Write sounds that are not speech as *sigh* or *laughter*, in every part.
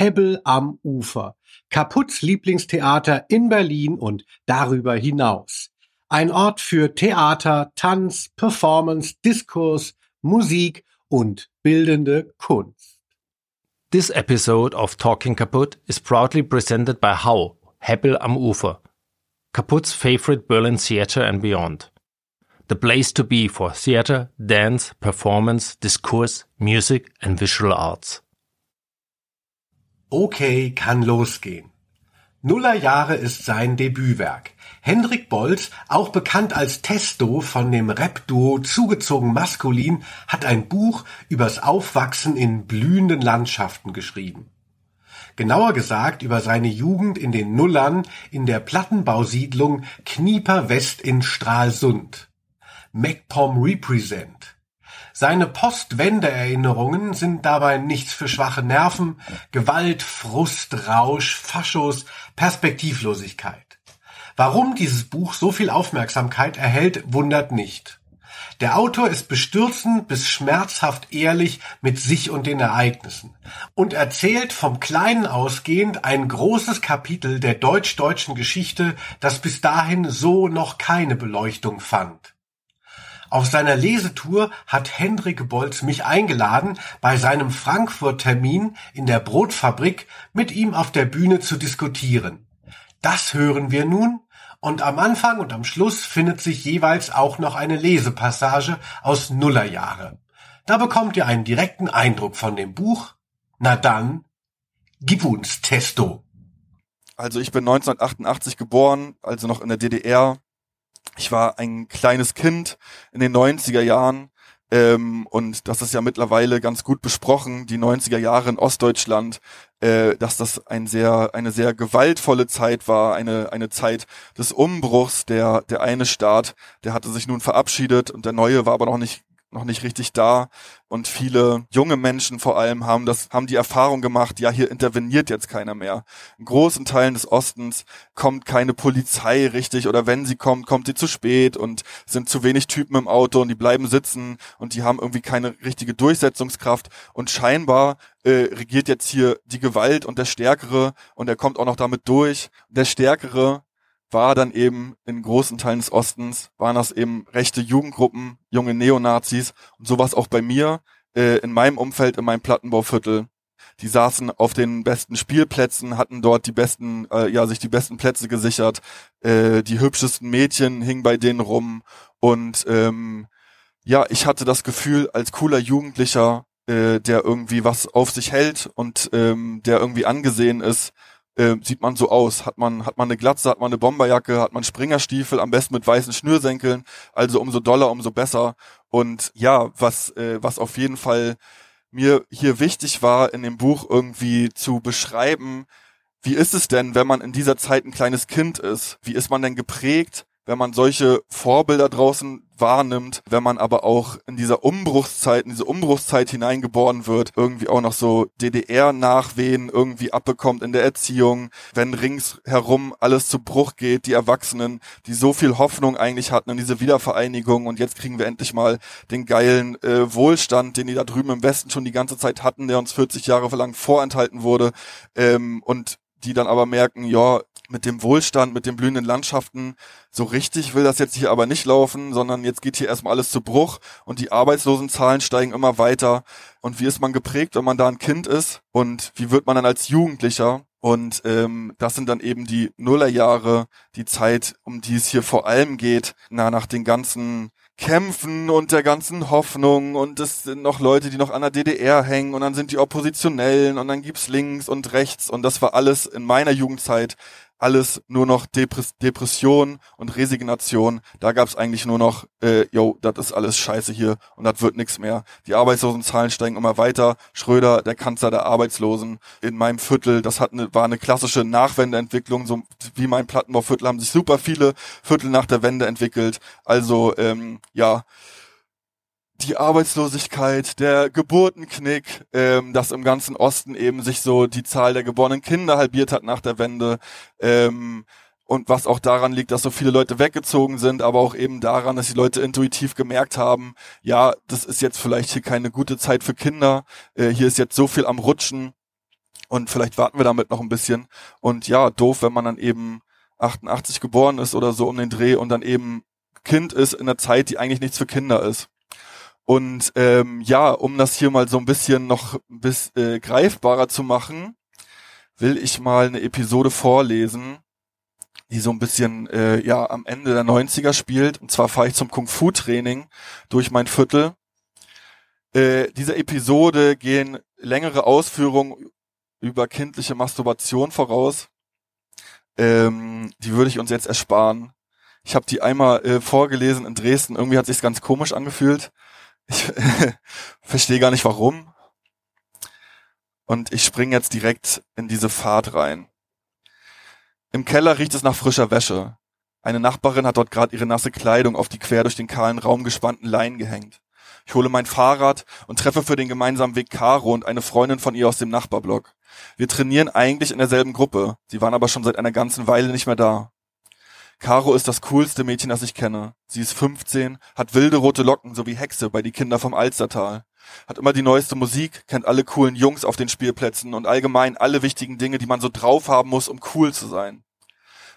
Hebbel am Ufer, Kaputts Lieblingstheater in Berlin und darüber hinaus. Ein Ort für Theater, Tanz, Performance, Diskurs, Musik und bildende Kunst. This episode of Talking Kaputt is proudly presented by Hau, Hebbel am Ufer, Kaputt's favorite Berlin theater and beyond. The place to be for theater, dance, performance, discourse, music and visual arts. Okay, kann losgehen. Nullerjahre ist sein Debütwerk. Hendrik Bolz, auch bekannt als Testo von dem Rap-Duo Zugezogen Maskulin, hat ein Buch übers Aufwachsen in blühenden Landschaften geschrieben. Genauer gesagt über seine Jugend in den Nullern in der Plattenbausiedlung Knieper West in Stralsund. MacPom Represent. Seine Postwende-Erinnerungen sind dabei nichts für schwache Nerven, Gewalt, Frust, Rausch, Faschos, Perspektivlosigkeit. Warum dieses Buch so viel Aufmerksamkeit erhält, wundert nicht. Der Autor ist bestürzend bis schmerzhaft ehrlich mit sich und den Ereignissen und erzählt vom Kleinen ausgehend ein großes Kapitel der deutsch-deutschen Geschichte, das bis dahin so noch keine Beleuchtung fand. Auf seiner Lesetour hat Hendrik Bolz mich eingeladen, bei seinem Frankfurt-Termin in der Brotfabrik mit ihm auf der Bühne zu diskutieren. Das hören wir nun und am Anfang und am Schluss findet sich jeweils auch noch eine Lesepassage aus Nullerjahre. Da bekommt ihr einen direkten Eindruck von dem Buch. Na dann, gib uns Testo. Also ich bin 1988 geboren, also noch in der DDR. Ich war ein kleines Kind in den 90er Jahren ähm, und das ist ja mittlerweile ganz gut besprochen, die 90er Jahre in Ostdeutschland, äh, dass das ein sehr, eine sehr gewaltvolle Zeit war, eine, eine Zeit des Umbruchs. Der, der eine Staat, der hatte sich nun verabschiedet und der neue war aber noch nicht noch nicht richtig da und viele junge Menschen vor allem haben das haben die Erfahrung gemacht, ja, hier interveniert jetzt keiner mehr. In großen Teilen des Ostens kommt keine Polizei richtig oder wenn sie kommt, kommt sie zu spät und sind zu wenig Typen im Auto und die bleiben sitzen und die haben irgendwie keine richtige Durchsetzungskraft und scheinbar äh, regiert jetzt hier die Gewalt und der Stärkere und er kommt auch noch damit durch. Der Stärkere war dann eben in großen Teilen des Ostens, waren das eben rechte Jugendgruppen, junge Neonazis und sowas auch bei mir, äh, in meinem Umfeld, in meinem Plattenbauviertel. Die saßen auf den besten Spielplätzen, hatten dort die besten, äh, ja, sich die besten Plätze gesichert, äh, die hübschesten Mädchen hingen bei denen rum und ähm, ja, ich hatte das Gefühl, als cooler Jugendlicher, äh, der irgendwie was auf sich hält und ähm, der irgendwie angesehen ist, äh, sieht man so aus. Hat man, hat man eine Glatze, hat man eine Bomberjacke, hat man Springerstiefel, am besten mit weißen Schnürsenkeln. Also umso doller, umso besser. Und ja, was, äh, was auf jeden Fall mir hier wichtig war, in dem Buch irgendwie zu beschreiben, wie ist es denn, wenn man in dieser Zeit ein kleines Kind ist? Wie ist man denn geprägt? Wenn man solche Vorbilder draußen wahrnimmt, wenn man aber auch in dieser Umbruchszeit, in diese Umbruchszeit hineingeboren wird, irgendwie auch noch so DDR-Nachwehen irgendwie abbekommt in der Erziehung, wenn ringsherum alles zu Bruch geht, die Erwachsenen, die so viel Hoffnung eigentlich hatten in diese Wiedervereinigung und jetzt kriegen wir endlich mal den geilen äh, Wohlstand, den die da drüben im Westen schon die ganze Zeit hatten, der uns 40 Jahre lang vorenthalten wurde ähm, und die dann aber merken, ja, mit dem Wohlstand, mit den blühenden Landschaften, so richtig will das jetzt hier aber nicht laufen, sondern jetzt geht hier erstmal alles zu Bruch und die Arbeitslosenzahlen steigen immer weiter. Und wie ist man geprägt, wenn man da ein Kind ist? Und wie wird man dann als Jugendlicher? Und ähm, das sind dann eben die Nullerjahre, die Zeit, um die es hier vor allem geht, na, nach den ganzen Kämpfen und der ganzen Hoffnung. Und es sind noch Leute, die noch an der DDR hängen. Und dann sind die Oppositionellen. Und dann gibt's links und rechts. Und das war alles in meiner Jugendzeit alles nur noch Depress Depression und Resignation. Da gab's eigentlich nur noch, äh, yo, das ist alles scheiße hier und das wird nix mehr. Die Arbeitslosenzahlen steigen immer weiter. Schröder, der Kanzler der Arbeitslosen in meinem Viertel, das hat eine, war eine klassische Nachwendeentwicklung. So wie mein Plattenbauviertel haben sich super viele Viertel nach der Wende entwickelt. Also ähm, ja, die Arbeitslosigkeit, der Geburtenknick, ähm, dass im ganzen Osten eben sich so die Zahl der geborenen Kinder halbiert hat nach der Wende. Ähm, und was auch daran liegt, dass so viele Leute weggezogen sind, aber auch eben daran, dass die Leute intuitiv gemerkt haben, ja, das ist jetzt vielleicht hier keine gute Zeit für Kinder, äh, hier ist jetzt so viel am Rutschen und vielleicht warten wir damit noch ein bisschen. Und ja, doof, wenn man dann eben 88 geboren ist oder so um den Dreh und dann eben Kind ist in einer Zeit, die eigentlich nichts für Kinder ist. Und ähm, ja, um das hier mal so ein bisschen noch bis äh, greifbarer zu machen, will ich mal eine Episode vorlesen, die so ein bisschen äh, ja am Ende der 90er spielt. Und zwar fahre ich zum Kung-Fu-Training durch mein Viertel. Äh, dieser Episode gehen längere Ausführungen über kindliche Masturbation voraus. Ähm, die würde ich uns jetzt ersparen. Ich habe die einmal äh, vorgelesen in Dresden. Irgendwie hat sich's ganz komisch angefühlt. Ich *laughs* verstehe gar nicht warum. Und ich springe jetzt direkt in diese Fahrt rein. Im Keller riecht es nach frischer Wäsche. Eine Nachbarin hat dort gerade ihre nasse Kleidung auf die quer durch den kahlen Raum gespannten Leinen gehängt. Ich hole mein Fahrrad und treffe für den gemeinsamen Weg Caro und eine Freundin von ihr aus dem Nachbarblock. Wir trainieren eigentlich in derselben Gruppe. Sie waren aber schon seit einer ganzen Weile nicht mehr da. Caro ist das coolste Mädchen, das ich kenne. Sie ist 15, hat wilde rote Locken sowie Hexe bei die Kinder vom Alstertal. Hat immer die neueste Musik, kennt alle coolen Jungs auf den Spielplätzen und allgemein alle wichtigen Dinge, die man so drauf haben muss, um cool zu sein.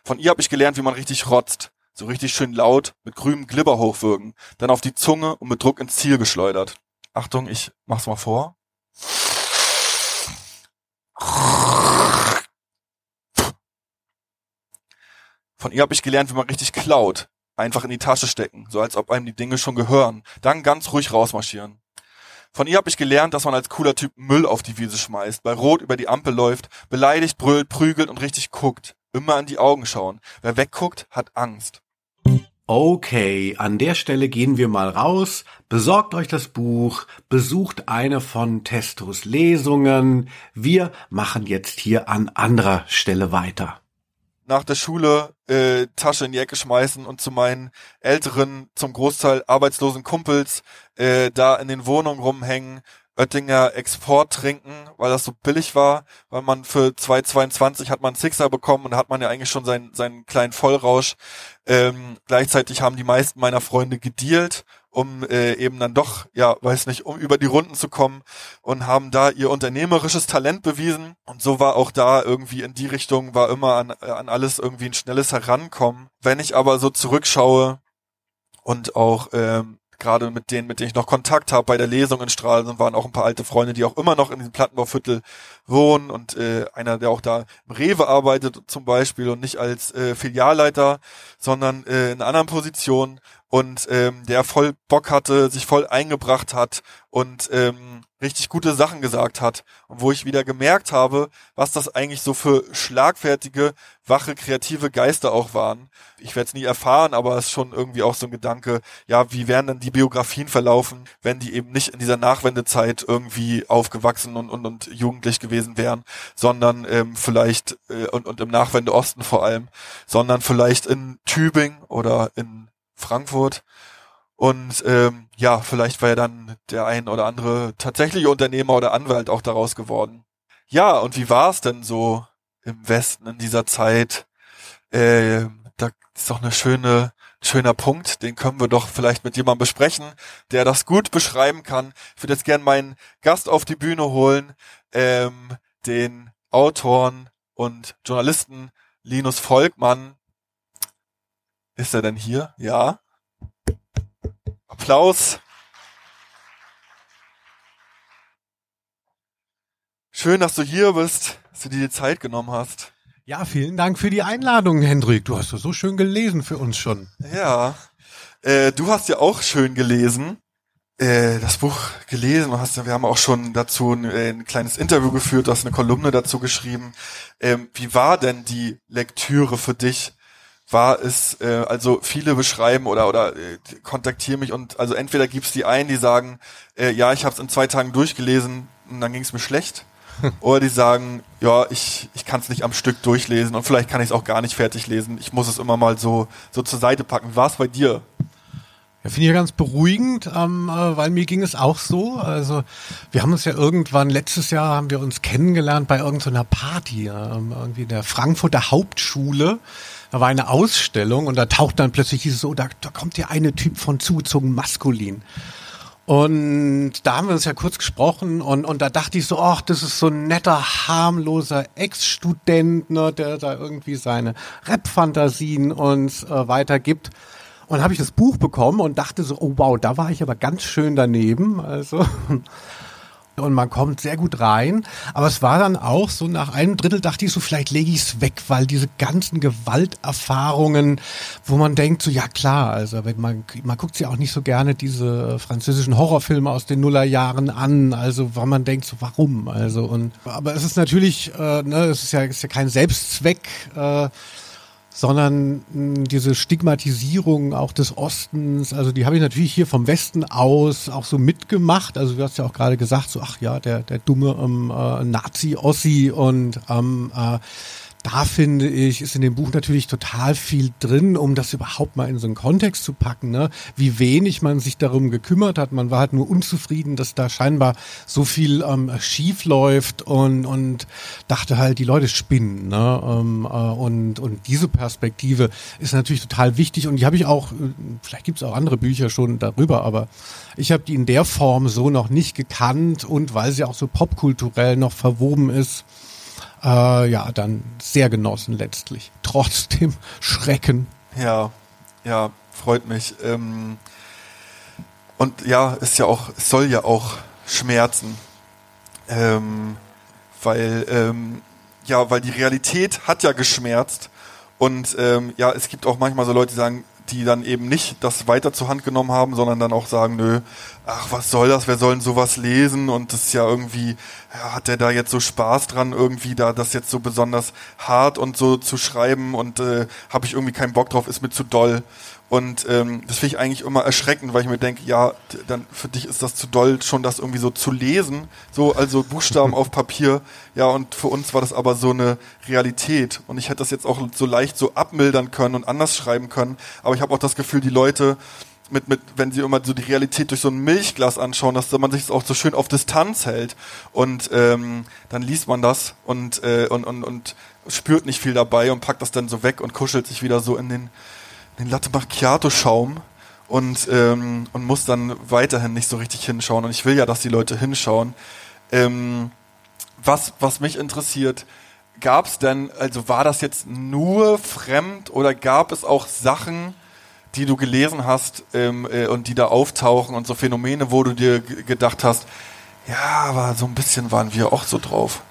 Von ihr habe ich gelernt, wie man richtig rotzt. So richtig schön laut, mit grünem Glibber hochwürgen, dann auf die Zunge und mit Druck ins Ziel geschleudert. Achtung, ich mach's mal vor. Von ihr habe ich gelernt, wie man richtig klaut. Einfach in die Tasche stecken, so als ob einem die Dinge schon gehören. Dann ganz ruhig rausmarschieren. Von ihr habe ich gelernt, dass man als cooler Typ Müll auf die Wiese schmeißt, bei Rot über die Ampel läuft, beleidigt, brüllt, prügelt und richtig guckt. Immer in die Augen schauen. Wer wegguckt, hat Angst. Okay, an der Stelle gehen wir mal raus. Besorgt euch das Buch, besucht eine von Testos Lesungen. Wir machen jetzt hier an anderer Stelle weiter nach der Schule äh, Tasche in die Ecke schmeißen und zu meinen älteren, zum Großteil arbeitslosen Kumpels äh, da in den Wohnungen rumhängen, Oettinger Export trinken, weil das so billig war, weil man für 2,22 hat man Sixer bekommen und hat man ja eigentlich schon seinen, seinen kleinen Vollrausch. Ähm, gleichzeitig haben die meisten meiner Freunde gedealt um äh, eben dann doch, ja, weiß nicht, um über die Runden zu kommen und haben da ihr unternehmerisches Talent bewiesen. Und so war auch da irgendwie in die Richtung, war immer an, äh, an alles irgendwie ein schnelles Herankommen. Wenn ich aber so zurückschaue und auch ähm, gerade mit denen, mit denen ich noch Kontakt habe bei der Lesung in Stralsund, waren auch ein paar alte Freunde, die auch immer noch in diesem Plattenbauviertel wohnen und äh, einer, der auch da im Rewe arbeitet zum Beispiel und nicht als äh, Filialleiter, sondern äh, in einer anderen Position und ähm, der voll Bock hatte, sich voll eingebracht hat und ähm, richtig gute Sachen gesagt hat. Und wo ich wieder gemerkt habe, was das eigentlich so für schlagfertige, wache, kreative Geister auch waren. Ich werde es nie erfahren, aber es ist schon irgendwie auch so ein Gedanke, ja, wie wären denn die Biografien verlaufen, wenn die eben nicht in dieser Nachwendezeit irgendwie aufgewachsen und, und, und jugendlich gewesen wären, sondern ähm, vielleicht, äh, und, und im Nachwendeosten vor allem, sondern vielleicht in Tübingen oder in Frankfurt. Und ähm, ja, vielleicht war ja dann der ein oder andere tatsächliche Unternehmer oder Anwalt auch daraus geworden. Ja, und wie war es denn so im Westen in dieser Zeit? Äh, da ist doch eine schöne, schöner Punkt, den können wir doch vielleicht mit jemandem besprechen, der das gut beschreiben kann. Ich würde jetzt gern meinen Gast auf die Bühne holen, ähm, den Autoren und Journalisten Linus Volkmann, ist er denn hier? Ja. Applaus. Schön, dass du hier bist, dass du dir die Zeit genommen hast. Ja, vielen Dank für die Einladung, Hendrik. Du hast das so schön gelesen für uns schon. Ja. Äh, du hast ja auch schön gelesen. äh, das Buch gelesen und hast, wir haben auch schon dazu ein, äh, ein kleines Interview geführt, du hast eine Kolumne dazu geschrieben. Ähm, wie war denn die Lektüre für dich? War es, äh, also viele beschreiben oder oder äh, kontaktieren mich und also entweder gibt's die einen, die sagen, äh, ja, ich habe es in zwei Tagen durchgelesen und dann ging es mir schlecht. *laughs* Oder die sagen, ja, ich, ich kann es nicht am Stück durchlesen und vielleicht kann ich es auch gar nicht fertig lesen. Ich muss es immer mal so, so zur Seite packen. War es bei dir? Ja, finde ich ganz beruhigend, ähm, äh, weil mir ging es auch so. Also wir haben uns ja irgendwann, letztes Jahr haben wir uns kennengelernt bei irgendeiner Party, ähm, irgendwie in der Frankfurter Hauptschule. Da war eine Ausstellung und da taucht dann plötzlich dieses so, da, da kommt ja eine Typ von zugezogen maskulin. Und da haben wir uns ja kurz gesprochen und, und da dachte ich so, ach, das ist so ein netter, harmloser Ex-Student, ne, der da irgendwie seine Rap-Fantasien uns äh, weitergibt. Und habe ich das Buch bekommen und dachte so, oh wow, da war ich aber ganz schön daneben. Also und man kommt sehr gut rein. Aber es war dann auch so, nach einem Drittel dachte ich so, vielleicht lege ich es weg, weil diese ganzen Gewalterfahrungen, wo man denkt, so ja klar, also man, man guckt sich auch nicht so gerne diese französischen Horrorfilme aus den Nullerjahren an, also weil man denkt, so warum? Also und aber es ist natürlich, äh, ne, es ist ja, es ist ja kein Selbstzweck. Äh, sondern mh, diese Stigmatisierung auch des Ostens, also die habe ich natürlich hier vom Westen aus auch so mitgemacht. Also du hast ja auch gerade gesagt, so ach ja, der der dumme ähm, äh, Nazi-Ossi und ähm, äh, da finde ich, ist in dem Buch natürlich total viel drin, um das überhaupt mal in so einen Kontext zu packen, ne? wie wenig man sich darum gekümmert hat. Man war halt nur unzufrieden, dass da scheinbar so viel ähm, schief läuft und, und dachte halt, die Leute spinnen. Ne? Ähm, äh, und, und diese Perspektive ist natürlich total wichtig und die habe ich auch, äh, vielleicht gibt es auch andere Bücher schon darüber, aber ich habe die in der Form so noch nicht gekannt und weil sie auch so popkulturell noch verwoben ist, äh, ja, dann sehr genossen letztlich. Trotz dem *laughs* Schrecken. Ja, ja, freut mich. Ähm, und ja, ist ja auch, es soll ja auch schmerzen. Ähm, weil, ähm, ja, weil die Realität hat ja geschmerzt. Und ähm, ja, es gibt auch manchmal so Leute, die sagen, die dann eben nicht das weiter zur Hand genommen haben, sondern dann auch sagen, nö, ach, was soll das, wer soll denn sowas lesen? Und das ist ja irgendwie, ja, hat der da jetzt so Spaß dran, irgendwie da das jetzt so besonders hart und so zu schreiben und äh, habe ich irgendwie keinen Bock drauf, ist mir zu doll. Und ähm, das finde ich eigentlich immer erschreckend, weil ich mir denke, ja, dann für dich ist das zu doll, schon das irgendwie so zu lesen, so also Buchstaben *laughs* auf Papier. Ja, und für uns war das aber so eine Realität. Und ich hätte das jetzt auch so leicht so abmildern können und anders schreiben können. Aber ich habe auch das Gefühl, die Leute mit, mit, wenn sie immer so die Realität durch so ein Milchglas anschauen, dass man sich das auch so schön auf Distanz hält. Und ähm, dann liest man das und, äh, und, und, und spürt nicht viel dabei und packt das dann so weg und kuschelt sich wieder so in den den Latte Macchiato Schaum und ähm, und muss dann weiterhin nicht so richtig hinschauen und ich will ja, dass die Leute hinschauen. Ähm, was was mich interessiert, gab es denn also war das jetzt nur fremd oder gab es auch Sachen, die du gelesen hast ähm, äh, und die da auftauchen und so Phänomene, wo du dir gedacht hast, ja, aber so ein bisschen waren wir auch so drauf.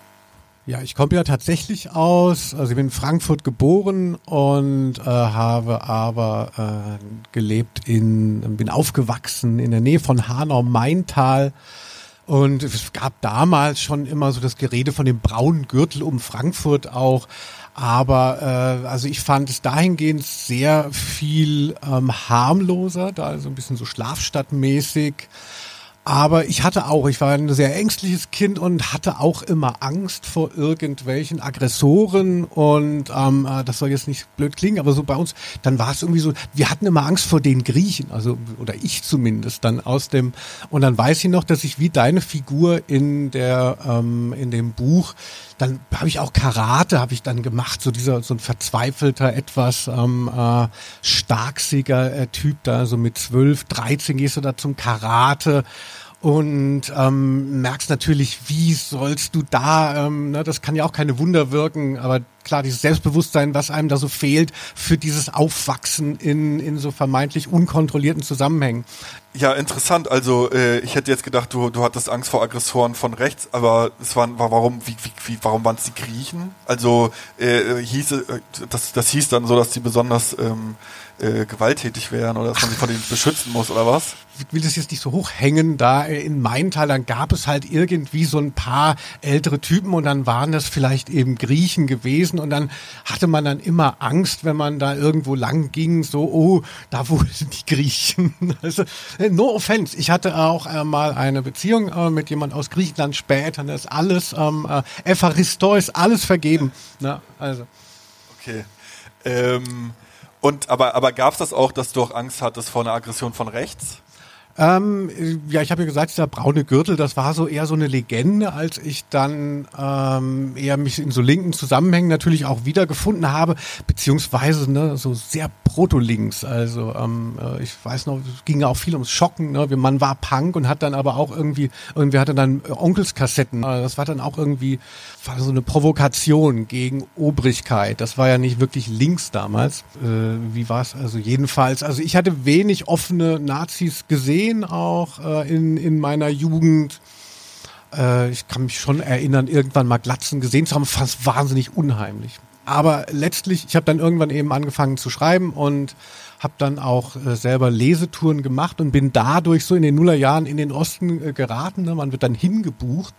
Ja, ich komme ja tatsächlich aus, also ich bin in Frankfurt geboren und äh, habe aber äh, gelebt in, bin aufgewachsen in der Nähe von Hanau-Maintal. Und es gab damals schon immer so das Gerede von dem braunen Gürtel um Frankfurt auch. Aber äh, also ich fand es dahingehend sehr viel ähm, harmloser, da so ein bisschen so schlafstadtmäßig. Aber ich hatte auch, ich war ein sehr ängstliches Kind und hatte auch immer Angst vor irgendwelchen Aggressoren und ähm, äh, das soll jetzt nicht blöd klingen, aber so bei uns, dann war es irgendwie so, wir hatten immer Angst vor den Griechen, also oder ich zumindest dann aus dem und dann weiß ich noch, dass ich wie deine Figur in der ähm, in dem Buch dann habe ich auch Karate, habe ich dann gemacht, so dieser so ein verzweifelter, etwas ähm, äh, starksiger äh, Typ da, so mit zwölf, dreizehn gehst du da zum Karate und ähm, merkst natürlich, wie sollst du da, ähm, ne, das kann ja auch keine Wunder wirken, aber klar, dieses Selbstbewusstsein, was einem da so fehlt für dieses Aufwachsen in, in so vermeintlich unkontrollierten Zusammenhängen. Ja, interessant. Also äh, ich hätte jetzt gedacht, du, du hattest Angst vor Aggressoren von rechts, aber es waren, war, warum, wie, wie, warum waren es die Griechen? Also äh, hieß, äh, das, das hieß dann so, dass die besonders ähm, äh, gewalttätig wären oder dass man sich vor denen beschützen muss oder was? Ich will das jetzt nicht so hochhängen, da in Maintal, dann gab es halt irgendwie so ein paar ältere Typen und dann waren das vielleicht eben Griechen gewesen und dann hatte man dann immer Angst, wenn man da irgendwo lang ging, so, oh, da wohl sind die Griechen. *laughs* Also, äh, no offense. Ich hatte auch äh, mal eine Beziehung äh, mit jemand aus Griechenland später, das ist alles, ähm, äh, Epharistos, ist alles vergeben. Ne? Also. Okay. Ähm, und aber, aber gab es das auch, dass du auch Angst hattest vor einer Aggression von rechts? Ähm, ja, ich habe ja gesagt, dieser braune Gürtel, das war so eher so eine Legende, als ich dann ähm, eher mich in so linken Zusammenhängen natürlich auch wiedergefunden habe, beziehungsweise ne, so sehr proto-links. Also ähm, äh, ich weiß noch, es ging ja auch viel ums Schocken. Ne? Man war Punk und hat dann aber auch irgendwie, irgendwie hatte dann Onkelskassetten. Also das war dann auch irgendwie war so eine Provokation gegen Obrigkeit. Das war ja nicht wirklich links damals. Äh, wie war es? Also jedenfalls, also ich hatte wenig offene Nazis gesehen auch äh, in, in meiner Jugend. Äh, ich kann mich schon erinnern, irgendwann mal Glatzen gesehen zu haben, fast wahnsinnig unheimlich. Aber letztlich, ich habe dann irgendwann eben angefangen zu schreiben und habe dann auch äh, selber Lesetouren gemacht und bin dadurch so in den Nullerjahren in den Osten äh, geraten. Ne? Man wird dann hingebucht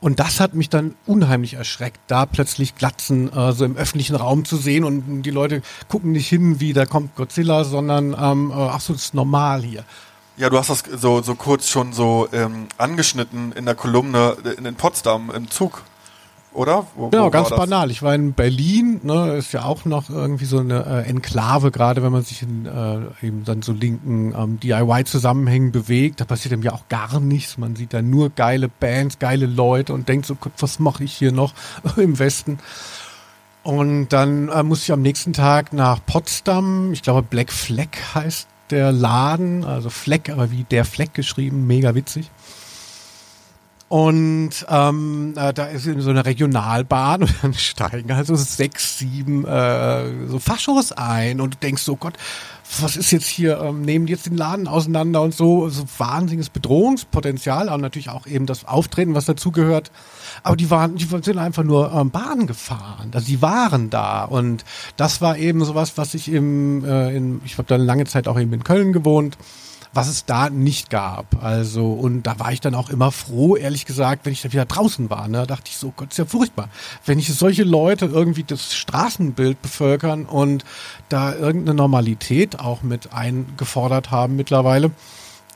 und das hat mich dann unheimlich erschreckt, da plötzlich Glatzen äh, so im öffentlichen Raum zu sehen und die Leute gucken nicht hin, wie da kommt Godzilla, sondern ähm, äh, ach so, das ist normal hier. Ja, du hast das so, so kurz schon so ähm, angeschnitten in der Kolumne in, in Potsdam im Zug oder? Wo, genau, wo ganz banal. Ich war in Berlin, ne, ist ja auch noch irgendwie so eine äh, Enklave, gerade wenn man sich in äh, eben dann so linken ähm, DIY-Zusammenhängen bewegt. Da passiert eben ja auch gar nichts. Man sieht da nur geile Bands, geile Leute und denkt so, was mache ich hier noch *laughs* im Westen? Und dann äh, muss ich am nächsten Tag nach Potsdam. Ich glaube, Black Flag heißt der Laden, also Fleck, aber wie der Fleck geschrieben, mega witzig. Und ähm, äh, da ist so eine Regionalbahn *laughs* und dann steigen also sechs, sieben äh, so Faschos ein und du denkst so, Gott, was ist jetzt hier, ähm, nehmen die jetzt den Laden auseinander und so, so wahnsinniges Bedrohungspotenzial, aber natürlich auch eben das Auftreten, was dazugehört. Aber die waren, die sind einfach nur ähm, Bahn gefahren. Also die waren da. Und das war eben sowas, was ich im, äh, in, ich habe da lange Zeit auch eben in Köln gewohnt was es da nicht gab. Also, und da war ich dann auch immer froh, ehrlich gesagt, wenn ich da wieder draußen war. Ne? Da dachte ich so, Gott, ist ja furchtbar. Wenn ich solche Leute irgendwie das Straßenbild bevölkern und da irgendeine Normalität auch mit eingefordert haben mittlerweile,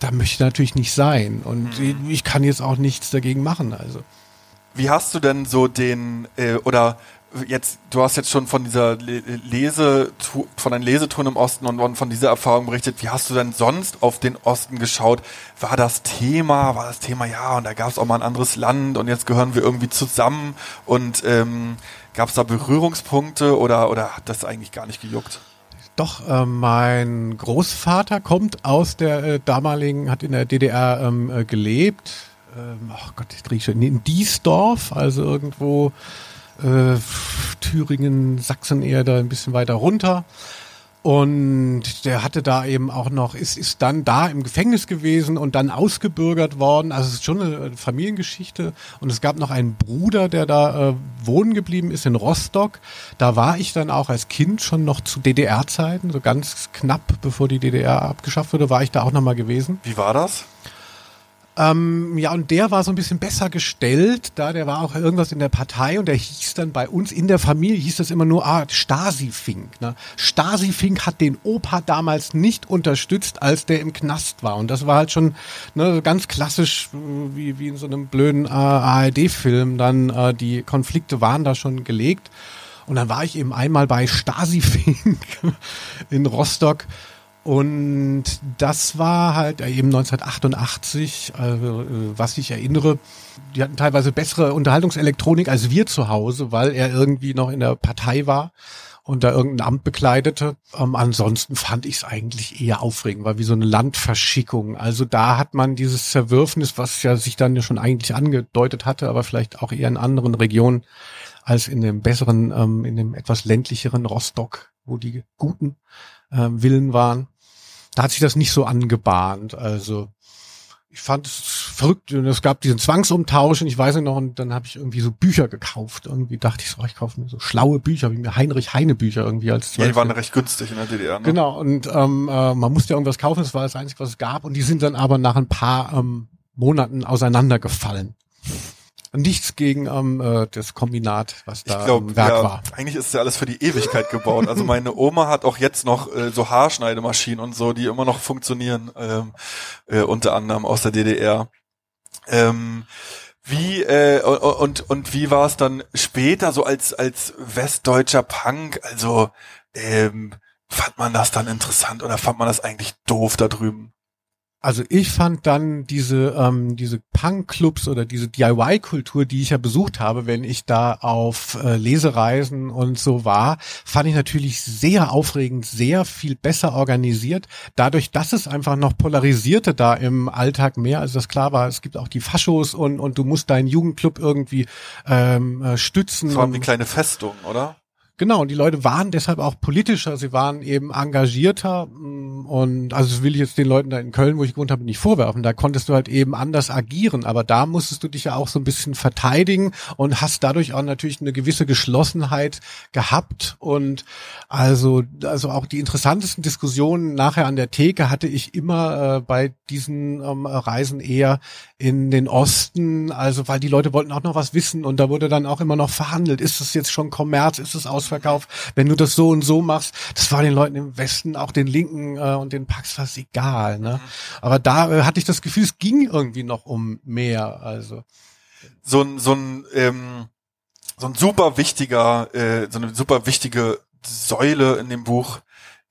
da möchte ich natürlich nicht sein. Und mhm. ich kann jetzt auch nichts dagegen machen. Also. Wie hast du denn so den, äh, oder jetzt, du hast jetzt schon von dieser Lese, von deinen Lesetouren im Osten und von dieser Erfahrung berichtet. Wie hast du denn sonst auf den Osten geschaut? War das Thema, war das Thema, ja, und da gab es auch mal ein anderes Land und jetzt gehören wir irgendwie zusammen und ähm, gab es da Berührungspunkte oder, oder hat das eigentlich gar nicht gejuckt? Doch, äh, mein Großvater kommt aus der äh, damaligen, hat in der DDR ähm, äh, gelebt. Ähm, oh Gott, ich drehe schon in Diesdorf, also irgendwo äh, Thüringen, Sachsen eher da ein bisschen weiter runter. Und der hatte da eben auch noch, ist, ist dann da im Gefängnis gewesen und dann ausgebürgert worden. Also es ist schon eine Familiengeschichte. Und es gab noch einen Bruder, der da äh, wohnen geblieben ist in Rostock. Da war ich dann auch als Kind schon noch zu DDR-Zeiten, so ganz knapp bevor die DDR abgeschafft wurde, war ich da auch nochmal gewesen. Wie war das? Ähm, ja, und der war so ein bisschen besser gestellt, da der war auch irgendwas in der Partei und der hieß dann bei uns in der Familie, hieß das immer nur, ah, Stasi-Fink. Ne? Stasi-Fink hat den Opa damals nicht unterstützt, als der im Knast war. Und das war halt schon ne, ganz klassisch, äh, wie, wie in so einem blöden äh, ARD-Film, dann äh, die Konflikte waren da schon gelegt. Und dann war ich eben einmal bei Stasi-Fink *laughs* in Rostock und das war halt eben 1988, also, was ich erinnere. Die hatten teilweise bessere Unterhaltungselektronik als wir zu Hause, weil er irgendwie noch in der Partei war und da irgendein Amt bekleidete. Ähm, ansonsten fand ich es eigentlich eher aufregend, war wie so eine Landverschickung. Also da hat man dieses Zerwürfnis, was ja sich dann ja schon eigentlich angedeutet hatte, aber vielleicht auch eher in anderen Regionen als in dem besseren, ähm, in dem etwas ländlicheren Rostock, wo die guten ähm, Villen waren. Da hat sich das nicht so angebahnt. Also ich fand es verrückt. Und es gab diesen Zwangsumtausch und ich weiß nicht noch, und dann habe ich irgendwie so Bücher gekauft. Irgendwie dachte ich so, ich kaufe mir so schlaue Bücher, wie mir Heinrich Heine Bücher irgendwie als Ja, die waren recht günstig in der DDR. Ne? Genau, und ähm, äh, man musste ja irgendwas kaufen, das war das Einzige, was es gab. Und die sind dann aber nach ein paar ähm, Monaten auseinandergefallen. Nichts gegen ähm, äh, das Kombinat, was da Ich glaube, im Werk ja, war. eigentlich ist ja alles für die Ewigkeit gebaut. Also meine Oma hat auch jetzt noch äh, so Haarschneidemaschinen und so, die immer noch funktionieren, ähm, äh, unter anderem aus der DDR. Ähm, wie äh, und und wie war es dann später so als als westdeutscher Punk? Also ähm, fand man das dann interessant oder fand man das eigentlich doof da drüben? Also ich fand dann diese ähm, diese Punk-Clubs oder diese DIY-Kultur, die ich ja besucht habe, wenn ich da auf äh, Lesereisen und so war, fand ich natürlich sehr aufregend, sehr viel besser organisiert. Dadurch, dass es einfach noch polarisierte da im Alltag mehr, also das klar war, es gibt auch die Faschos und und du musst deinen Jugendclub irgendwie ähm, äh, stützen. War und- eine kleine Festung, oder? Genau, und die Leute waren deshalb auch politischer, sie waren eben engagierter mm, und also das will ich jetzt den Leuten da in Köln, wo ich gewohnt habe, nicht vorwerfen. Da konntest du halt eben anders agieren, aber da musstest du dich ja auch so ein bisschen verteidigen und hast dadurch auch natürlich eine gewisse Geschlossenheit gehabt und also also auch die interessantesten Diskussionen nachher an der Theke hatte ich immer äh, bei diesen ähm, Reisen eher in den Osten, also weil die Leute wollten auch noch was wissen und da wurde dann auch immer noch verhandelt. Ist es jetzt schon Kommerz? Ist es Ausverkauf? Wenn du das so und so machst, das war den Leuten im Westen, auch den Linken äh, und den Pax fast egal. Ne? Aber da äh, hatte ich das Gefühl, es ging irgendwie noch um mehr. Also so ein so ein ähm, so ein super wichtiger äh, so eine super wichtige Säule in dem Buch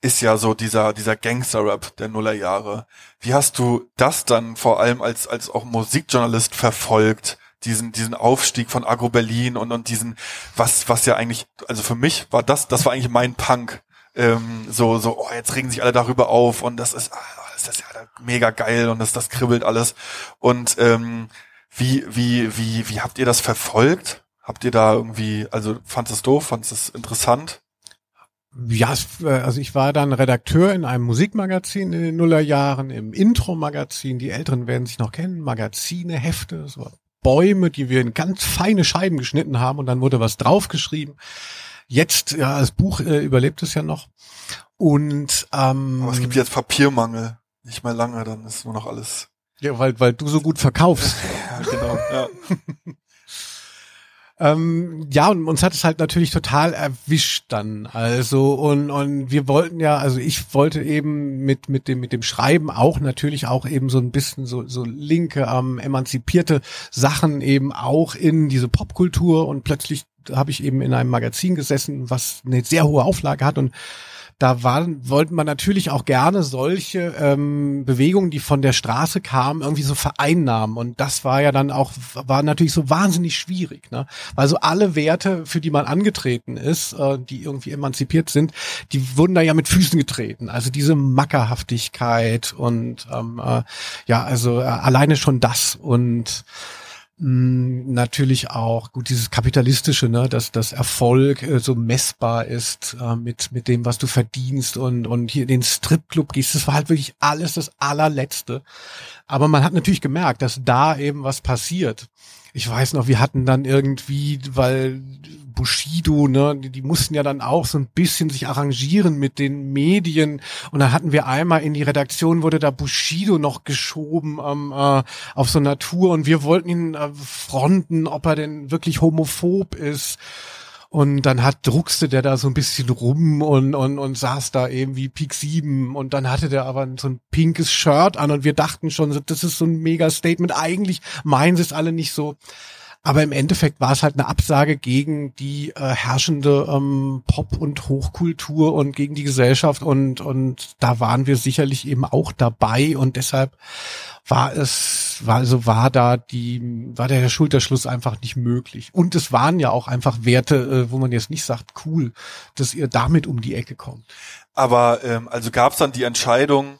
ist ja so dieser dieser Gangster-Rap der Nullerjahre. Wie hast du das dann vor allem als als auch Musikjournalist verfolgt? Diesen diesen Aufstieg von Agro Berlin und und diesen was was ja eigentlich also für mich war das das war eigentlich mein Punk ähm, so so oh jetzt regen sich alle darüber auf und das ist ah, das ist ja mega geil und das das kribbelt alles und ähm, wie, wie, wie, wie habt ihr das verfolgt? Habt ihr da irgendwie, also fandest es doof, fandest es interessant? Ja, äh, also ich war dann Redakteur in einem Musikmagazin in den Nullerjahren, im Intro-Magazin. Die Älteren werden sich noch kennen. Magazine, Hefte, so Bäume, die wir in ganz feine Scheiben geschnitten haben und dann wurde was draufgeschrieben. Jetzt, ja, das Buch äh, überlebt es ja noch. Und ähm, Aber es gibt jetzt Papiermangel. Nicht mehr lange, dann ist nur noch alles. ja, weil, weil du so gut verkaufst. *laughs* Ja, genau. Ja. *laughs* Ähm, ja, und uns hat es halt natürlich total erwischt dann. Also, und, und wir wollten ja, also ich wollte eben mit, mit dem, mit dem Schreiben auch natürlich auch eben so ein bisschen so, so linke, ähm, emanzipierte Sachen eben auch in diese Popkultur und plötzlich habe ich eben in einem Magazin gesessen, was eine sehr hohe Auflage hat und da waren, wollten man natürlich auch gerne solche ähm, Bewegungen, die von der Straße kamen, irgendwie so vereinnahmen. Und das war ja dann auch, war natürlich so wahnsinnig schwierig. Ne? Weil so alle Werte, für die man angetreten ist, äh, die irgendwie emanzipiert sind, die wurden da ja mit Füßen getreten. Also diese Mackerhaftigkeit und ähm, äh, ja, also äh, alleine schon das und natürlich auch gut dieses kapitalistische, ne, dass das Erfolg äh, so messbar ist äh, mit mit dem, was du verdienst und und hier in den Stripclub gehst, das war halt wirklich alles das allerletzte. Aber man hat natürlich gemerkt, dass da eben was passiert. Ich weiß noch, wir hatten dann irgendwie, weil Bushido, ne, die, die mussten ja dann auch so ein bisschen sich arrangieren mit den Medien. Und dann hatten wir einmal in die Redaktion, wurde da Bushido noch geschoben ähm, äh, auf so Tour und wir wollten ihn äh, fronten, ob er denn wirklich homophob ist. Und dann hat druckste der da so ein bisschen rum und, und, und saß da eben wie Peak 7 und dann hatte der aber so ein pinkes Shirt an und wir dachten schon, das ist so ein mega Statement. Eigentlich meinen sie es alle nicht so. Aber im Endeffekt war es halt eine Absage gegen die äh, herrschende ähm, Pop- und Hochkultur und gegen die Gesellschaft und, und da waren wir sicherlich eben auch dabei und deshalb war es, war, also war da die, war der Schulterschluss einfach nicht möglich. Und es waren ja auch einfach Werte, äh, wo man jetzt nicht sagt, cool, dass ihr damit um die Ecke kommt. Aber ähm, also gab es dann die Entscheidung,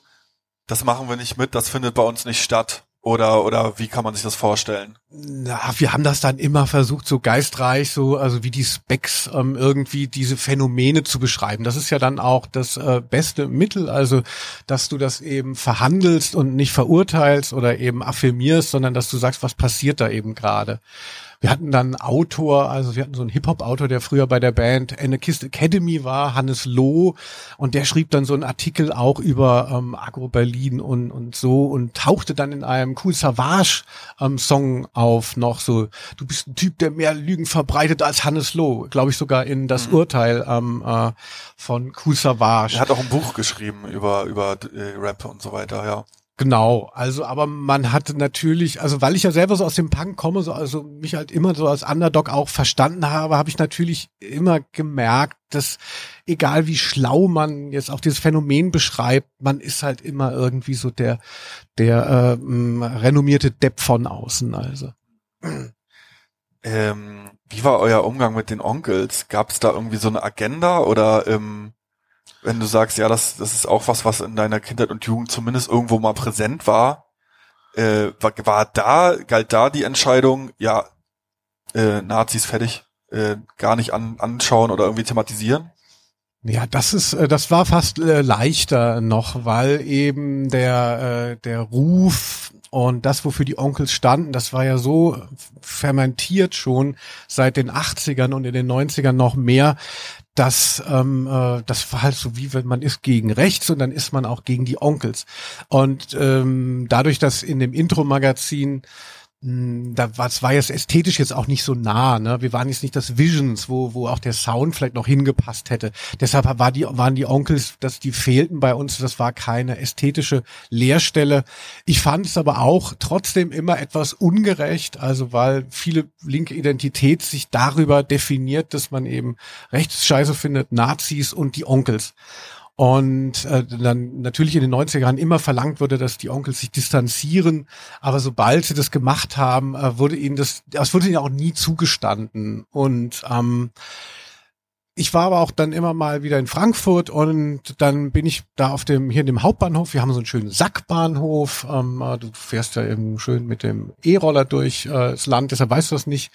das machen wir nicht mit, das findet bei uns nicht statt. Oder, oder wie kann man sich das vorstellen? Na, wir haben das dann immer versucht, so geistreich, so, also wie die Specs, ähm, irgendwie diese Phänomene zu beschreiben. Das ist ja dann auch das äh, beste Mittel, also, dass du das eben verhandelst und nicht verurteilst oder eben affirmierst, sondern dass du sagst, was passiert da eben gerade. Wir hatten dann einen Autor, also wir hatten so einen Hip-Hop-Autor, der früher bei der Band Anarchist Academy war, Hannes Loh, und der schrieb dann so einen Artikel auch über ähm, Agro Berlin und, und so und tauchte dann in einem Cool Savage ähm, auf noch so, du bist ein Typ, der mehr Lügen verbreitet als Hannes Loh, glaube ich sogar in das mhm. Urteil ähm, äh, von Cool Savage. Er hat auch ein Buch geschrieben über, über äh, Rap und so weiter, ja. Genau, also aber man hat natürlich, also weil ich ja selber so aus dem Punk komme, so, also mich halt immer so als Underdog auch verstanden habe, habe ich natürlich immer gemerkt, dass egal wie schlau man jetzt auch dieses Phänomen beschreibt, man ist halt immer irgendwie so der der äh, renommierte Depp von außen. Also. Ähm, wie war euer Umgang mit den Onkels? Gab es da irgendwie so eine Agenda oder ähm, wenn du sagst, ja, das, das ist auch was, was in deiner Kindheit und Jugend zumindest irgendwo mal präsent war, äh, war, war da, galt da die Entscheidung, ja, äh, Nazis fertig, äh, gar nicht an, anschauen oder irgendwie thematisieren? Ja, das ist, äh, das war fast äh, leichter noch, weil eben der, äh, der Ruf und das, wofür die Onkels standen, das war ja so fermentiert schon seit den 80ern und in den 90ern noch mehr, dass ähm, äh, das war halt so wie wenn man ist gegen rechts und dann ist man auch gegen die Onkels. Und ähm, dadurch, dass in dem Intro-Magazin da war, war jetzt ästhetisch jetzt auch nicht so nah, ne? Wir waren jetzt nicht das Visions, wo, wo auch der Sound vielleicht noch hingepasst hätte. Deshalb war die, waren die Onkels, dass die fehlten bei uns. Das war keine ästhetische Leerstelle. Ich fand es aber auch trotzdem immer etwas ungerecht, also weil viele linke Identität sich darüber definiert, dass man eben Rechtsscheiße findet, Nazis und die Onkels. Und äh, dann natürlich in den 90er Jahren immer verlangt wurde, dass die Onkels sich distanzieren. Aber sobald sie das gemacht haben, äh, wurde ihnen das, das wurde ihnen auch nie zugestanden. Und ähm, ich war aber auch dann immer mal wieder in Frankfurt und dann bin ich da auf dem, hier in dem Hauptbahnhof. Wir haben so einen schönen Sackbahnhof. Ähm, äh, du fährst ja eben schön mit dem E-Roller durch äh, das Land, deshalb weißt du das nicht.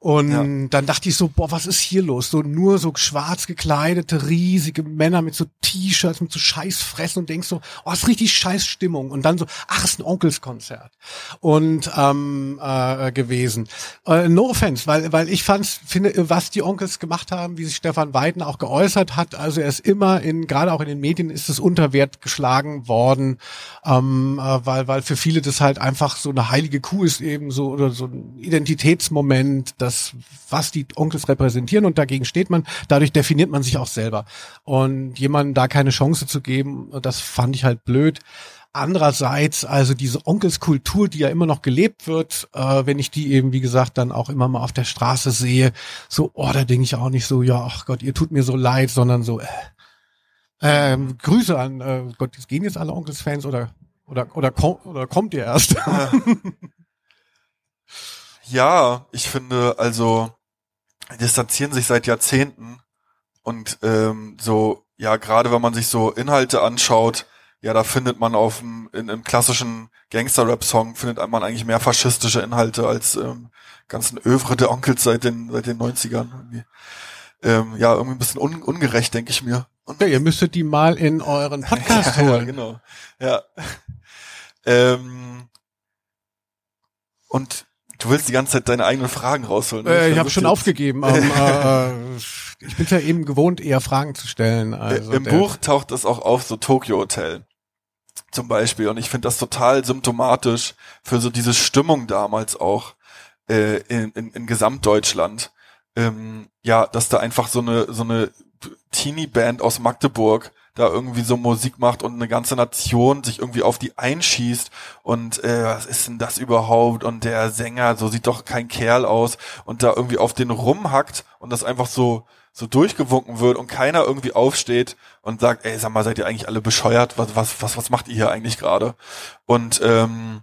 Und ja. dann dachte ich so, boah, was ist hier los? So nur so schwarz gekleidete, riesige Männer mit so T-Shirts, mit so Scheißfressen und denkst so, oh, ist richtig scheiß Stimmung. Und dann so, ach, ist ein Onkelskonzert. Und ähm, äh, gewesen. Äh, no offense, weil, weil ich fand, finde, was die Onkels gemacht haben, wie sich Stefan Weiden auch geäußert hat, also er ist immer in, gerade auch in den Medien ist es unter Wert geschlagen worden, ähm, äh, weil, weil für viele das halt einfach so eine heilige Kuh ist eben so, oder so ein Identitätsmoment, das, was die Onkels repräsentieren und dagegen steht man. Dadurch definiert man sich auch selber. Und jemandem da keine Chance zu geben, das fand ich halt blöd. Andererseits, also diese Onkelskultur, die ja immer noch gelebt wird, äh, wenn ich die eben, wie gesagt, dann auch immer mal auf der Straße sehe, so, oh, da denke ich auch nicht so, ja, ach Gott, ihr tut mir so leid, sondern so, äh, ähm, Grüße an, äh, Gott, gehen jetzt alle Onkels-Fans oder, oder, oder, oder kommt ihr erst? Ja. *laughs* Ja, ich finde, also distanzieren sich seit Jahrzehnten und ähm, so, ja, gerade wenn man sich so Inhalte anschaut, ja, da findet man auf dem, in einem klassischen Gangster-Rap-Song findet man eigentlich mehr faschistische Inhalte als ähm, ganzen Övre der Onkels seit den, seit den 90ern. Irgendwie. Ähm, ja, irgendwie ein bisschen un ungerecht, denke ich mir. Und, ja, ihr müsstet die mal in euren Podcast *laughs* holen. ja, genau. Ja. ähm, und Du willst die ganze Zeit deine eigenen Fragen rausholen. Ne? Äh, ich habe schon aufgegeben. um, *laughs* äh, ich bin ja eben gewohnt, eher Fragen zu stellen. Also Im Buch taucht es auch auf, so Tokyo Hotel zum Beispiel. Und ich finde das total symptomatisch für so diese Stimmung damals auch äh, in, in, in Gesamtdeutschland. Ähm, ja, dass da einfach so eine so eine Teenie-Band aus Magdeburg da irgendwie so Musik macht und eine ganze Nation sich irgendwie auf die einschießt und äh, was ist denn das überhaupt und der Sänger, so sieht doch kein Kerl aus und da irgendwie auf den rumhackt und das einfach so so durchgewunken wird und keiner irgendwie aufsteht und sagt, ey, sag mal, seid ihr eigentlich alle bescheuert? Was was was was macht ihr hier eigentlich gerade? Und ähm,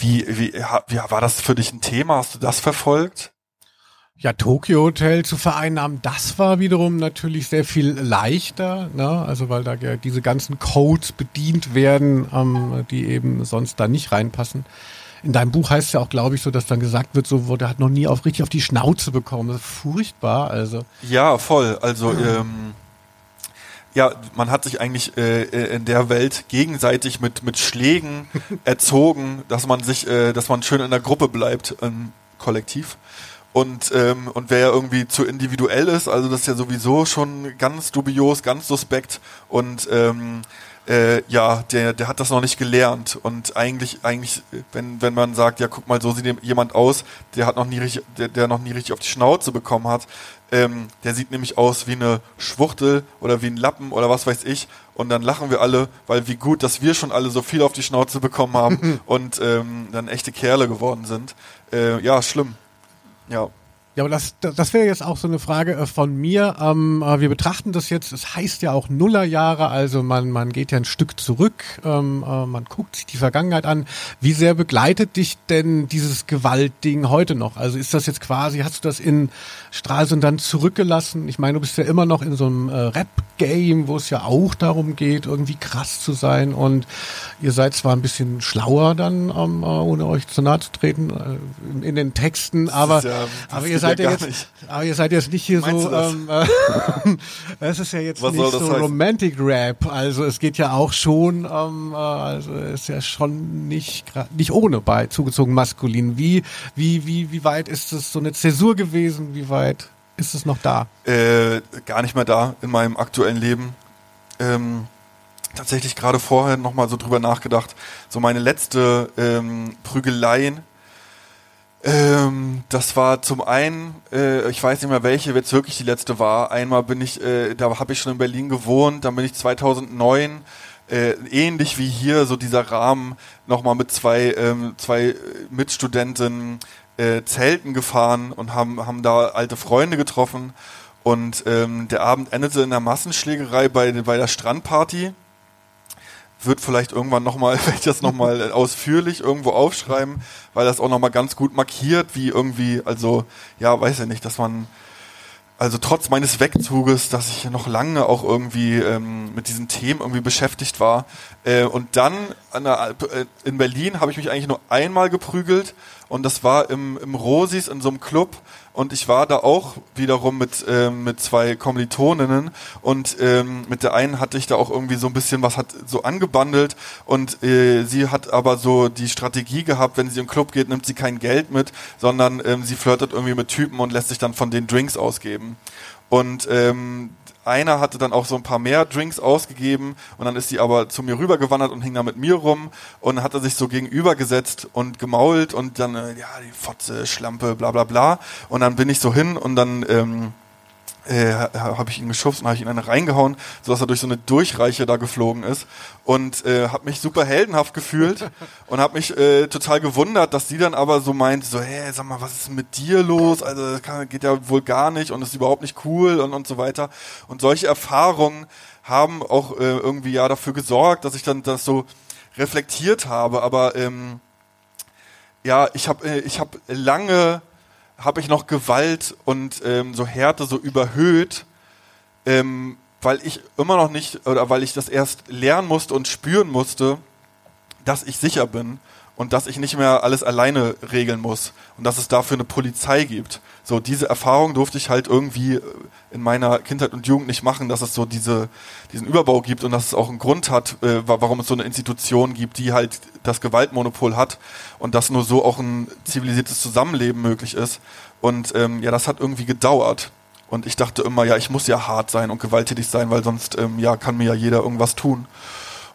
wie, wie, wie war das für dich ein Thema? Hast du das verfolgt? Ja, Tokyo Hotel zu vereinnahmen, das war wiederum natürlich sehr viel leichter, ne? also weil da ja diese ganzen Codes bedient werden, ähm, die eben sonst da nicht reinpassen. In deinem Buch heißt es ja auch, glaube ich, so, dass dann gesagt wird, so, der hat noch nie auf richtig auf die Schnauze bekommen. Das ist furchtbar, also. Ja, voll. Also, ähm, ja, man hat sich eigentlich äh, äh in der Welt gegenseitig mit, mit Schlägen *laughs* erzogen, dass man sich, äh, dass man schön in der Gruppe bleibt, ähm, kollektiv. Und, ähm, und wer ja irgendwie zu individuell ist, also das ist ja sowieso schon ganz dubios, ganz suspekt und ähm, äh, ja, der, der hat das noch nicht gelernt. Und eigentlich, eigentlich, wenn, wenn man sagt, ja, guck mal, so sieht jemand aus, der hat noch nie richtig, der, der noch nie richtig auf die Schnauze bekommen hat, ähm, der sieht nämlich aus wie eine Schwuchtel oder wie ein Lappen oder was weiß ich. Und dann lachen wir alle, weil wie gut, dass wir schon alle so viel auf die Schnauze bekommen haben *laughs* und ähm, dann echte Kerle geworden sind. Äh, ja, schlimm. Ja. Ja, aber das, das wäre jetzt auch so eine Frage äh, von mir. Ähm, äh, wir betrachten das jetzt, es heißt ja auch Nullerjahre, also man, man geht ja ein Stück zurück, ähm, äh, man guckt sich die Vergangenheit an. Wie sehr begleitet dich denn dieses Gewaltding heute noch? Also ist das jetzt quasi, hast du das in Stralsund dann zurückgelassen? Ich meine, du bist ja immer noch in so einem äh, Rap-Game, wo es ja auch darum geht, irgendwie krass zu sein und ihr seid zwar ein bisschen schlauer dann, ähm, ohne euch zu nahe zu treten, äh, in, in den Texten, aber, ja, aber ihr seid ja, jetzt, nicht. aber ihr seid jetzt nicht hier Meinst so, ähm, äh, *laughs* es ist ja jetzt Was nicht so heißen? Romantic Rap, also es geht ja auch schon, ähm, äh, also ist ja schon nicht nicht ohne bei zugezogen maskulin. Wie wie wie wie weit ist es so eine Zäsur gewesen? Wie weit ist es noch da? Äh, gar nicht mehr da in meinem aktuellen Leben. Ähm, tatsächlich gerade vorher nochmal so drüber nachgedacht. So meine letzte ähm, Prügeleien ähm, das war zum einen, äh, ich weiß nicht mehr welche jetzt wirklich die letzte war. Einmal bin ich, äh, da habe ich schon in Berlin gewohnt, dann bin ich 2009 äh, ähnlich wie hier so dieser Rahmen nochmal mit zwei ähm, zwei Mitstudenten äh, Zelten gefahren und haben haben da alte Freunde getroffen und ähm, der Abend endete in der Massenschlägerei bei bei der Strandparty wird vielleicht irgendwann nochmal, *laughs* werde ich das nochmal ausführlich irgendwo aufschreiben, weil das auch nochmal ganz gut markiert, wie irgendwie, also, ja, weiß ja nicht, dass man, also trotz meines Wegzuges, dass ich noch lange auch irgendwie ähm, mit diesen Themen irgendwie beschäftigt war. Äh, und dann der, äh, in Berlin habe ich mich eigentlich nur einmal geprügelt und das war im, im Rosis in so einem Club und ich war da auch wiederum mit ähm, mit zwei Kommilitoninnen und ähm, mit der einen hatte ich da auch irgendwie so ein bisschen was hat so angebandelt und äh, sie hat aber so die Strategie gehabt, wenn sie im Club geht, nimmt sie kein Geld mit, sondern ähm, sie flirtet irgendwie mit Typen und lässt sich dann von den Drinks ausgeben. Und ähm, einer hatte dann auch so ein paar mehr Drinks ausgegeben und dann ist sie aber zu mir rübergewandert und hing da mit mir rum und hatte sich so gegenübergesetzt und gemault und dann, äh, ja, die Fotze, Schlampe, bla bla bla. Und dann bin ich so hin und dann ähm, äh, habe ich ihn geschubst und habe ich ihn eine reingehauen, sodass er durch so eine Durchreiche da geflogen ist und äh, habe mich super heldenhaft gefühlt *laughs* und habe mich äh, total gewundert, dass sie dann aber so meint, so hey, sag mal, was ist mit dir los? Also das kann, geht ja wohl gar nicht und ist überhaupt nicht cool und und so weiter. Und solche Erfahrungen haben auch äh, irgendwie ja dafür gesorgt, dass ich dann das so reflektiert habe. Aber ähm, ja, ich habe äh, ich habe lange habe ich noch Gewalt und ähm, so Härte so überhöht, ähm, weil ich immer noch nicht, oder weil ich das erst lernen musste und spüren musste, dass ich sicher bin und dass ich nicht mehr alles alleine regeln muss und dass es dafür eine Polizei gibt. So, diese Erfahrung durfte ich halt irgendwie äh, in meiner Kindheit und Jugend nicht machen, dass es so diese, diesen Überbau gibt und dass es auch einen Grund hat, äh, warum es so eine Institution gibt, die halt das Gewaltmonopol hat und dass nur so auch ein zivilisiertes Zusammenleben möglich ist. Und ähm, ja, das hat irgendwie gedauert. Und ich dachte immer, ja, ich muss ja hart sein und gewalttätig sein, weil sonst ähm, ja kann mir ja jeder irgendwas tun.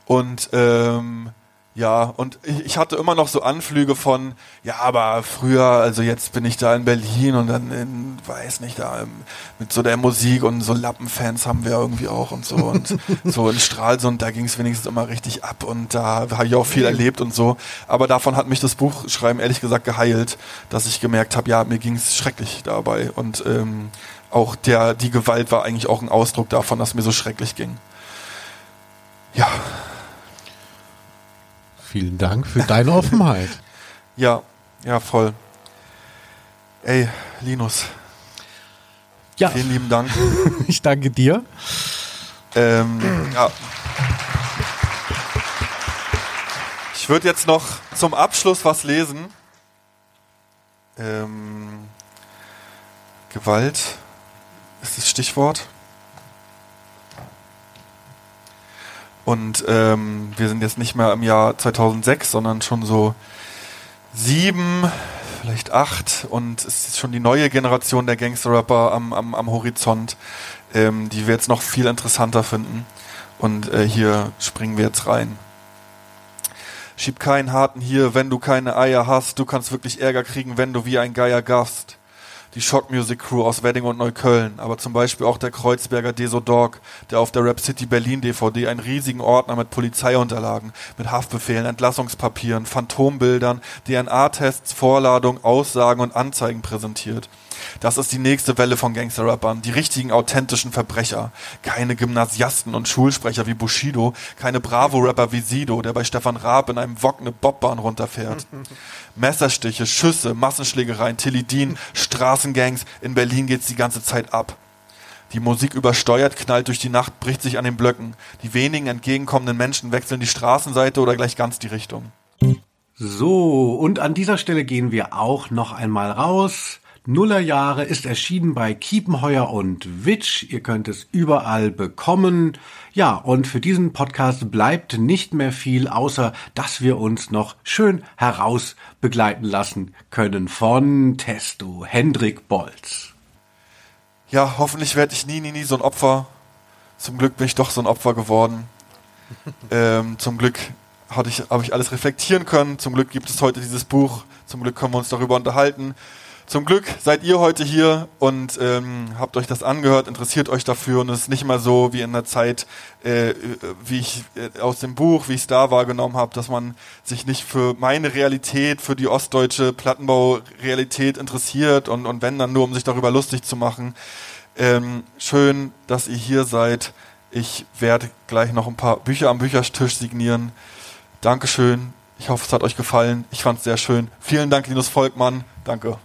Und ähm, ja, und ich hatte immer noch so Anflüge von, ja, aber früher, also jetzt bin ich da in Berlin und dann in, weiß nicht, da ähm, mit so der Musik und so Lappenfans haben wir irgendwie auch und so. Und *laughs* so in Stralsund, da ging es wenigstens immer richtig ab und da habe ich auch viel erlebt und so. Aber davon hat mich das Buchschreiben ehrlich gesagt geheilt, dass ich gemerkt habe, ja, mir ging es schrecklich dabei. Und ähm, auch der, die Gewalt war eigentlich auch ein Ausdruck davon, dass mir so schrecklich ging. Ja. Vielen Dank für deine Offenheit. *laughs* ja, ja, voll. Ey, Linus, Ja. Vielen lieben Dank. *laughs* Ich danke dir. Ähm, ja. Ich würde jetzt noch zum Abschluss was lesen. Ähm, Gewalt ist das Stichwort. Und ähm, wir sind jetzt nicht mehr im Jahr 2006, sondern schon so sieben, vielleicht acht. Und es ist schon die neue Generation der Gangster-Rapper am, am, am Horizont, ähm, die wir jetzt noch viel interessanter finden. Und äh, hier springen wir jetzt rein. Schieb keinen harten hier, wenn du keine Eier hast. Du kannst wirklich Ärger kriegen, wenn du wie ein Geier gaffst. Die Shock Music Crew aus Wedding und Neukölln, aber zum Beispiel auch der Kreuzberger Deso Dog, der auf der Rap City Berlin DVD einen riesigen Ordner mit Polizeiunterlagen, mit Haftbefehlen, Entlassungspapieren, Phantombildern, DNA-Tests, Vorladungen, Aussagen und Anzeigen präsentiert. Das ist die nächste Welle von Gangster-Rappern, die richtigen authentischen Verbrecher. Keine Gymnasiasten und Schulsprecher wie Bushido, keine Bravo-Rapper wie Sido, der bei Stefan Raab in einem Wok eine Bobbahn runterfährt. *laughs* Messerstiche, Schüsse, Massenschlägereien, Tilidin, Straßengangs, in Berlin geht's die ganze Zeit ab. Die Musik übersteuert, knallt durch die Nacht, bricht sich an den Blöcken. Die wenigen entgegenkommenden Menschen wechseln die Straßenseite oder gleich ganz die Richtung. So, und an dieser Stelle gehen wir auch noch einmal raus. Nullerjahre ist erschienen bei Kiepenheuer und Witsch. Ihr könnt es überall bekommen. Ja, und für diesen Podcast bleibt nicht mehr viel, außer dass wir uns noch schön heraus begleiten lassen können von Testo Hendrik Bolz. Ja, hoffentlich werde ich nie, nie, nie so ein Opfer. Zum Glück bin ich doch so ein Opfer geworden. *laughs* ähm, zum Glück hatte ich, habe ich alles reflektieren können. Zum Glück gibt es heute dieses Buch. Zum Glück können wir uns darüber unterhalten. Zum Glück seid ihr heute hier und ähm, habt euch das angehört, interessiert euch dafür und es ist nicht mal so wie in der Zeit, äh, wie ich äh, aus dem Buch, wie ich es da wahrgenommen habe, dass man sich nicht für meine Realität, für die ostdeutsche Plattenbaurealität interessiert und, und wenn dann nur, um sich darüber lustig zu machen. Ähm, schön, dass ihr hier seid. Ich werde gleich noch ein paar Bücher am Büchertisch signieren. Dankeschön. Ich hoffe, es hat euch gefallen. Ich fand es sehr schön. Vielen Dank, Linus Volkmann. Danke.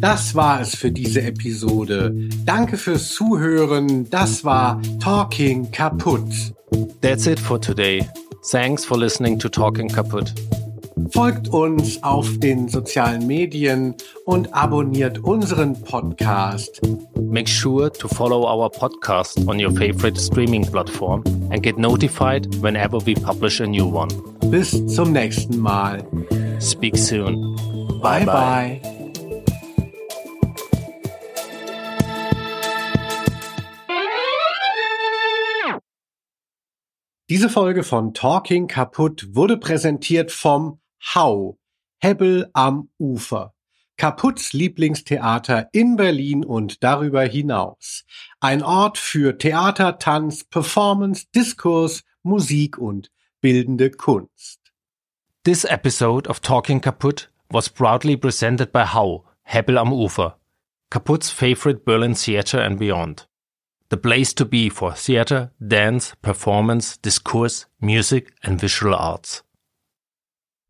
Das war es für diese Episode. Danke fürs Zuhören. Das war Talking Kaputt. That's it for today. Thanks for listening to Talking Kaputt. Folgt uns auf den sozialen Medien und abonniert unseren Podcast. Make sure to follow our podcast on your favorite streaming platform and get notified whenever we publish a new one. Bis zum nächsten Mal. Speak soon. Bye bye. Diese Folge von Talking Kaputt wurde präsentiert vom Hau, Hebbel am Ufer. Kaputts Lieblingstheater in Berlin und darüber hinaus. Ein Ort für Theater, Tanz, Performance, Diskurs, Musik und bildende Kunst. This episode of Talking Kaputt was proudly presented by Hau, Hebbel am Ufer, Kaputt's favorite Berlin theater and beyond. The place to be for theater, dance, performance, discourse, music and visual arts.